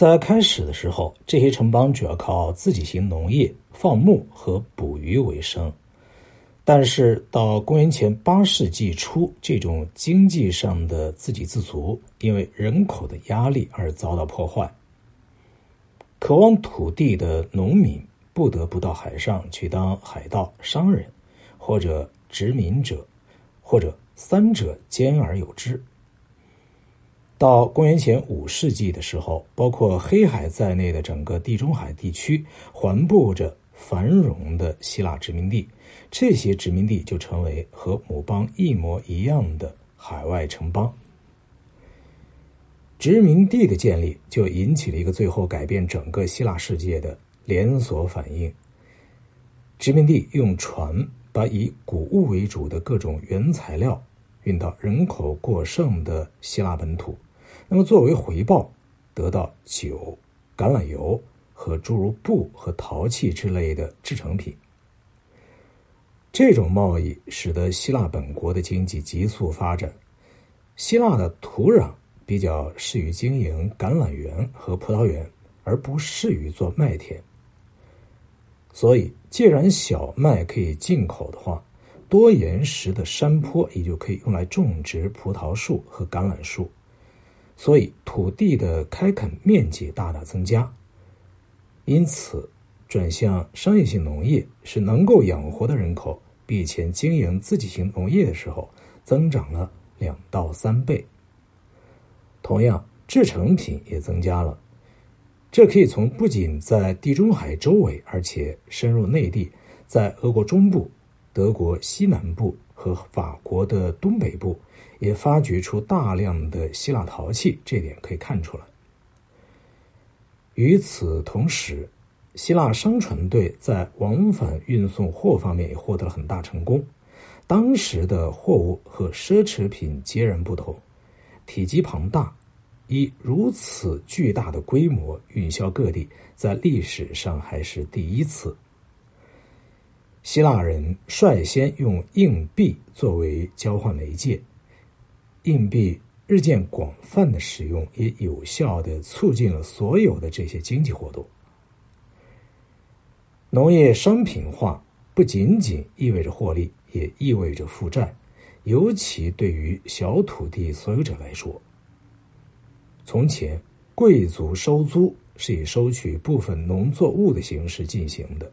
在开始的时候，这些城邦主要靠自己型农业、放牧和捕鱼为生。但是到公元前八世纪初，这种经济上的自给自足，因为人口的压力而遭到破坏。渴望土地的农民不得不到海上去当海盗、商人，或者殖民者，或者三者兼而有之。到公元前五世纪的时候，包括黑海在内的整个地中海地区环布着繁荣的希腊殖民地，这些殖民地就成为和母邦一模一样的海外城邦。殖民地的建立就引起了一个最后改变整个希腊世界的连锁反应。殖民地用船把以谷物为主的各种原材料运到人口过剩的希腊本土。那么，作为回报，得到酒、橄榄油和诸如布和陶器之类的制成品。这种贸易使得希腊本国的经济急速发展。希腊的土壤比较适于经营橄榄园和葡萄园，而不适于做麦田。所以，既然小麦可以进口的话，多岩石的山坡也就可以用来种植葡萄树和橄榄树。所以，土地的开垦面积大大增加，因此转向商业性农业是能够养活的人口，比以前经营自给型农业的时候增长了两到三倍。同样，制成品也增加了，这可以从不仅在地中海周围，而且深入内地，在俄国中部、德国西南部和法国的东北部。也发掘出大量的希腊陶器，这点可以看出来。与此同时，希腊商船队在往返运送货方面也获得了很大成功。当时的货物和奢侈品截然不同，体积庞大，以如此巨大的规模运销各地，在历史上还是第一次。希腊人率先用硬币作为交换媒介。硬币日渐广泛的使用，也有效的促进了所有的这些经济活动。农业商品化不仅仅意味着获利，也意味着负债，尤其对于小土地所有者来说。从前，贵族收租是以收取部分农作物的形式进行的，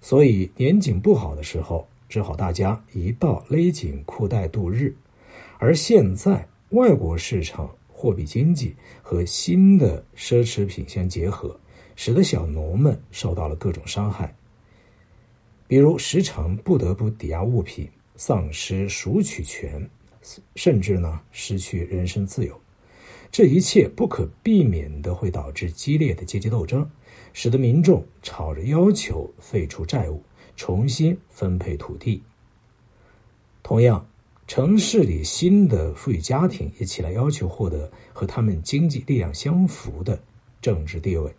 所以年景不好的时候，只好大家一道勒紧裤带度日。而现在，外国市场货币经济和新的奢侈品相结合，使得小农们受到了各种伤害，比如时常不得不抵押物品，丧失赎取权，甚至呢失去人身自由。这一切不可避免的会导致激烈的阶级斗争，使得民众吵着要求废除债务，重新分配土地。同样。城市里新的富裕家庭也起来要求获得和他们经济力量相符的政治地位。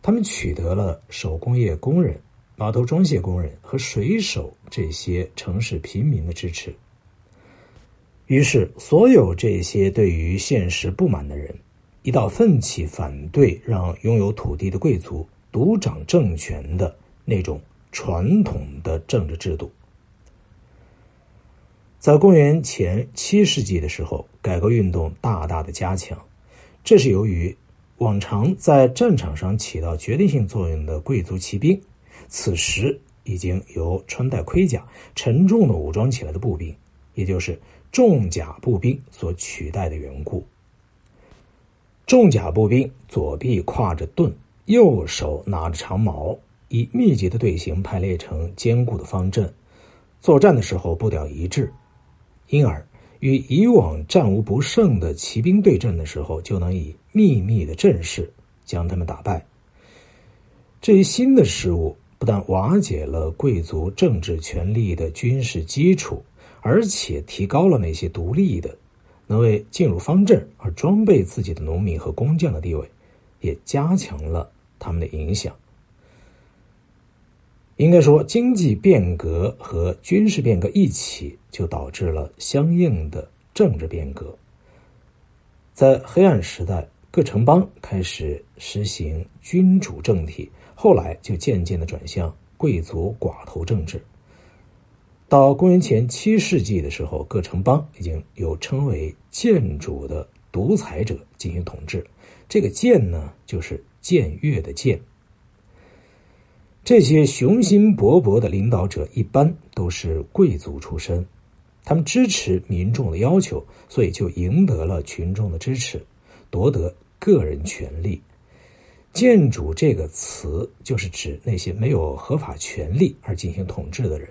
他们取得了手工业工人、码头装卸工人和水手这些城市平民的支持。于是，所有这些对于现实不满的人，一道奋起反对让拥有土地的贵族独掌政权的那种传统的政治制度。在公元前七世纪的时候，改革运动大大的加强。这是由于往常在战场上起到决定性作用的贵族骑兵，此时已经由穿戴盔甲、沉重的武装起来的步兵，也就是重甲步兵所取代的缘故。重甲步兵左臂挎着盾，右手拿着长矛，以密集的队形排列成坚固的方阵，作战的时候步调一致。因而，与以往战无不胜的骑兵对阵的时候，就能以秘密的阵势将他们打败。这一新的事物不但瓦解了贵族政治权力的军事基础，而且提高了那些独立的、能为进入方阵而装备自己的农民和工匠的地位，也加强了他们的影响。应该说，经济变革和军事变革一起，就导致了相应的政治变革。在黑暗时代，各城邦开始实行君主政体，后来就渐渐的转向贵族寡头政治。到公元前七世纪的时候，各城邦已经有称为建主的独裁者进行统治。这个建呢，就是僭越的僭。这些雄心勃勃的领导者一般都是贵族出身，他们支持民众的要求，所以就赢得了群众的支持，夺得。个人权利，建主这个词就是指那些没有合法权利而进行统治的人，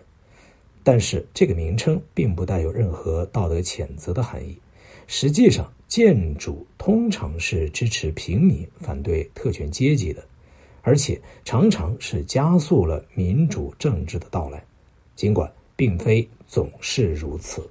但是这个名称并不带有任何道德谴责的含义。实际上，建筑通常是支持平民、反对特权阶级的，而且常常是加速了民主政治的到来，尽管并非总是如此。